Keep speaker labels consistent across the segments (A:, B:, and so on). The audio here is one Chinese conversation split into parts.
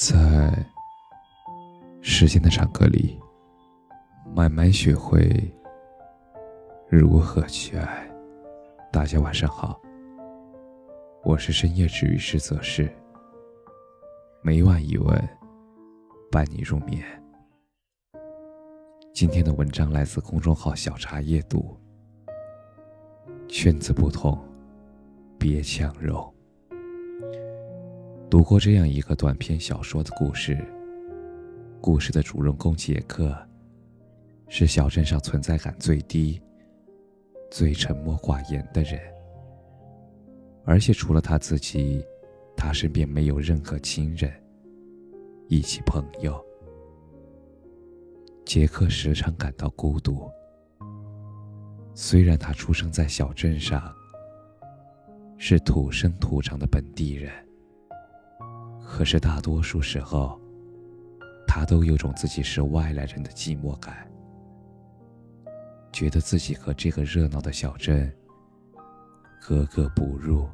A: 在时间的长河里，慢慢学会如何去爱。大家晚上好，我是深夜治愈师泽是，每晚一问，伴你入眠。今天的文章来自公众号小茶夜读，圈子不同，别强融。读过这样一个短篇小说的故事。故事的主人公杰克，是小镇上存在感最低、最沉默寡言的人。而且除了他自己，他身边没有任何亲人，以及朋友。杰克时常感到孤独。虽然他出生在小镇上，是土生土长的本地人。可是大多数时候，他都有种自己是外来人的寂寞感，觉得自己和这个热闹的小镇格格不入。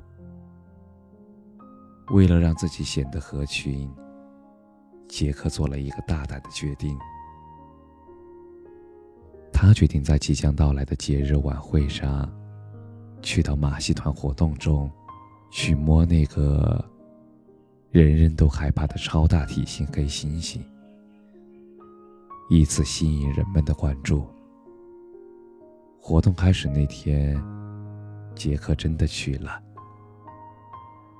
A: 为了让自己显得合群，杰克做了一个大胆的决定。他决定在即将到来的节日晚会上，去到马戏团活动中，去摸那个。人人都害怕的超大体型黑猩猩，以此吸引人们的关注。活动开始那天，杰克真的去了。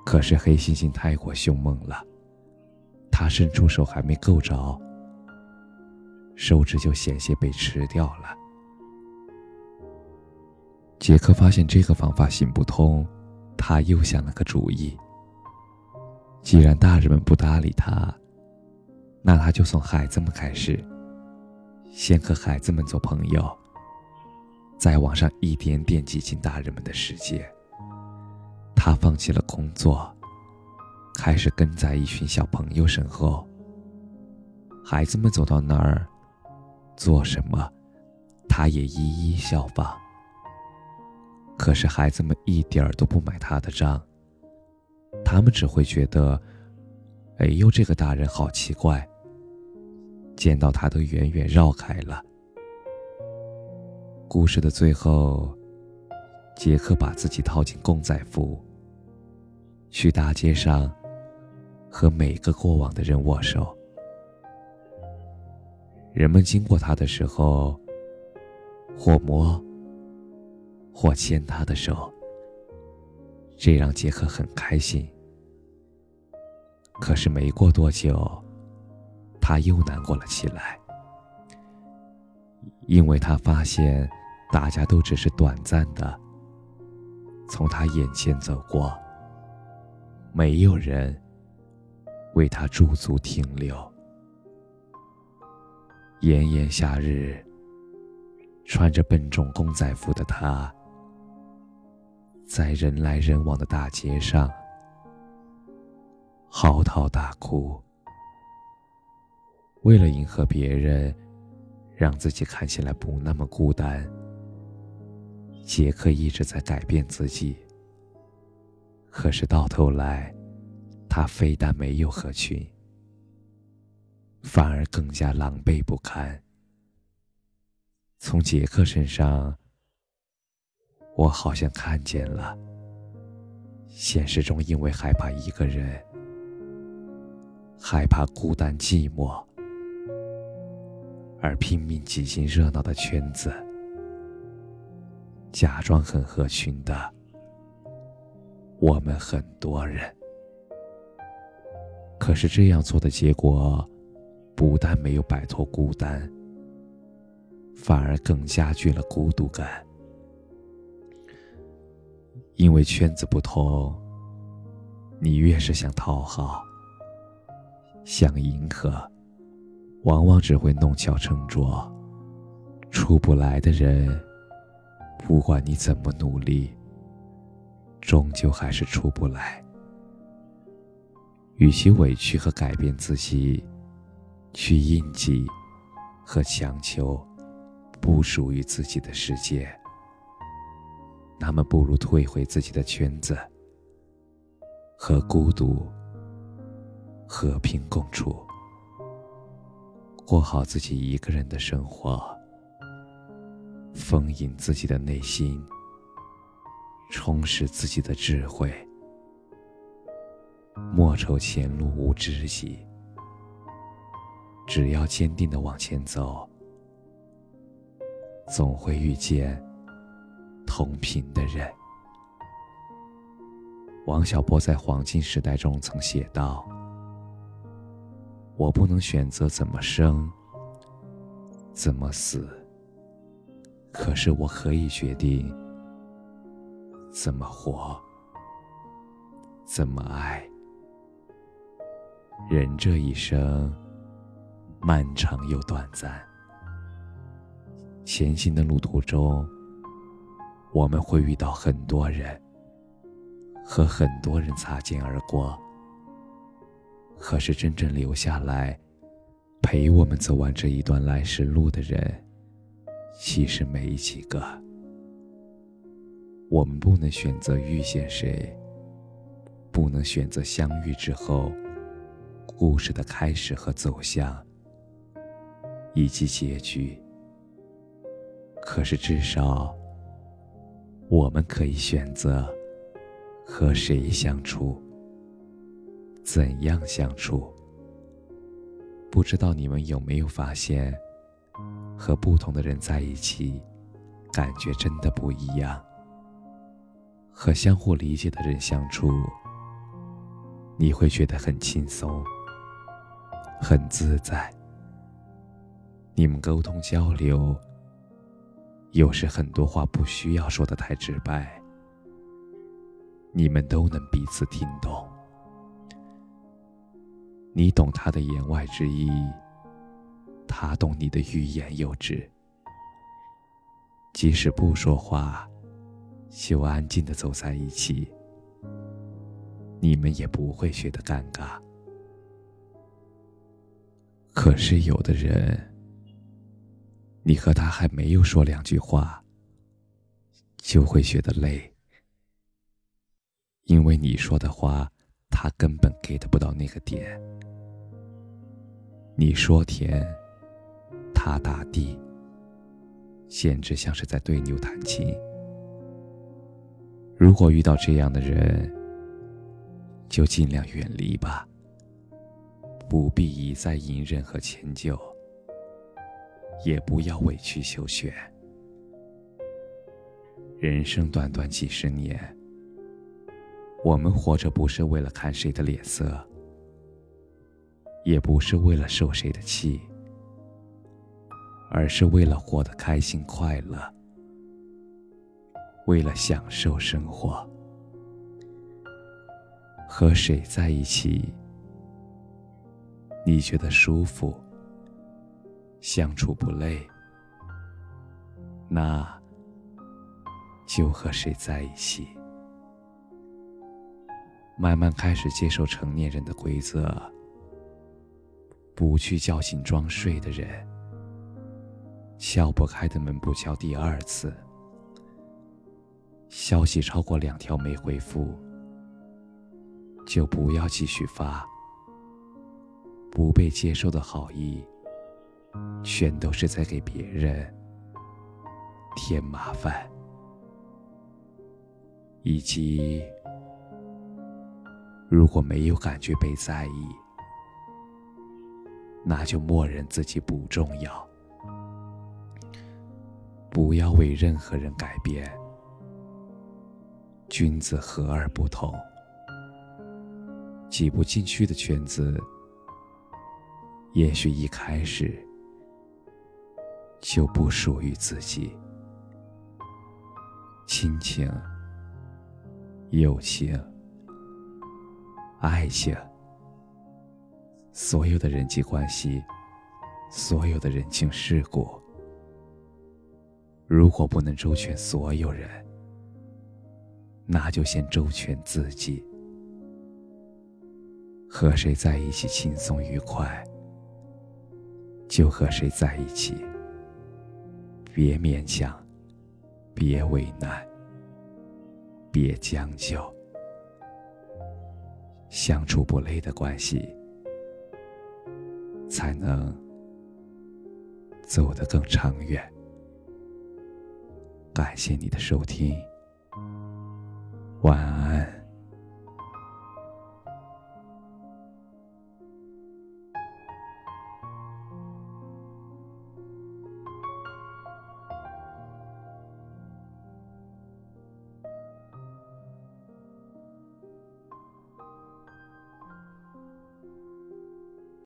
A: 可是黑猩猩太过凶猛了，他伸出手还没够着，手指就险些被吃掉了。杰克发现这个方法行不通，他又想了个主意。既然大人们不搭理他，那他就从孩子们开始，先和孩子们做朋友，再往上一点点挤进大人们的世界。他放弃了工作，开始跟在一群小朋友身后。孩子们走到哪儿，做什么，他也一一效仿。可是孩子们一点都不买他的账。他们只会觉得，哎呦，这个大人好奇怪。见到他都远远绕开了。故事的最后，杰克把自己套进公仔服，去大街上和每个过往的人握手。人们经过他的时候，或摸，或牵他的手。这让杰克很开心。可是没过多久，他又难过了起来，因为他发现大家都只是短暂的从他眼前走过，没有人为他驻足停留。炎炎夏日，穿着笨重公仔服的他。在人来人往的大街上，嚎啕大哭。为了迎合别人，让自己看起来不那么孤单，杰克一直在改变自己。可是到头来，他非但没有合群，反而更加狼狈不堪。从杰克身上。我好像看见了，现实中因为害怕一个人，害怕孤单寂寞，而拼命挤进热闹的圈子，假装很合群的我们很多人。可是这样做的结果，不但没有摆脱孤单，反而更加剧了孤独感。因为圈子不同，你越是想讨好、想迎合，往往只会弄巧成拙。出不来的人，不管你怎么努力，终究还是出不来。与其委屈和改变自己，去应激和强求不属于自己的世界。那么，不如退回自己的圈子，和孤独和平共处，过好自己一个人的生活，丰盈自己的内心，充实自己的智慧。莫愁前路无知己，只要坚定的往前走，总会遇见同频的人。王小波在《黄金时代》中曾写道：“我不能选择怎么生，怎么死，可是我可以决定怎么活，怎么爱。人这一生，漫长又短暂，前行的路途中，我们会遇到很多人。”和很多人擦肩而过，可是真正留下来陪我们走完这一段来时路的人，其实没几个。我们不能选择遇见谁，不能选择相遇之后故事的开始和走向，以及结局。可是至少，我们可以选择。和谁相处？怎样相处？不知道你们有没有发现，和不同的人在一起，感觉真的不一样。和相互理解的人相处，你会觉得很轻松，很自在。你们沟通交流，有时很多话不需要说的太直白。你们都能彼此听懂，你懂他的言外之意，他懂你的欲言又止。即使不说话，就安静的走在一起，你们也不会觉得尴尬。可是有的人，你和他还没有说两句话，就会觉得累。因为你说的话，他根本 get 不到那个点。你说甜，他打地，简直像是在对牛弹琴。如果遇到这样的人，就尽量远离吧，不必一再隐忍和迁就，也不要委曲求全。人生短短几十年。我们活着不是为了看谁的脸色，也不是为了受谁的气，而是为了活得开心快乐，为了享受生活。和谁在一起，你觉得舒服，相处不累，那就和谁在一起。慢慢开始接受成年人的规则，不去叫醒装睡的人，敲不开的门不敲第二次，消息超过两条没回复，就不要继续发。不被接受的好意，全都是在给别人添麻烦，以及。如果没有感觉被在意，那就默认自己不重要。不要为任何人改变。君子和而不同，挤不进去的圈子，也许一开始就不属于自己。亲情，友情。爱情，所有的人际关系，所有的人情世故，如果不能周全所有人，那就先周全自己。和谁在一起轻松愉快，就和谁在一起，别勉强，别为难，别将就。相处不累的关系，才能走得更长远。感谢你的收听，晚安。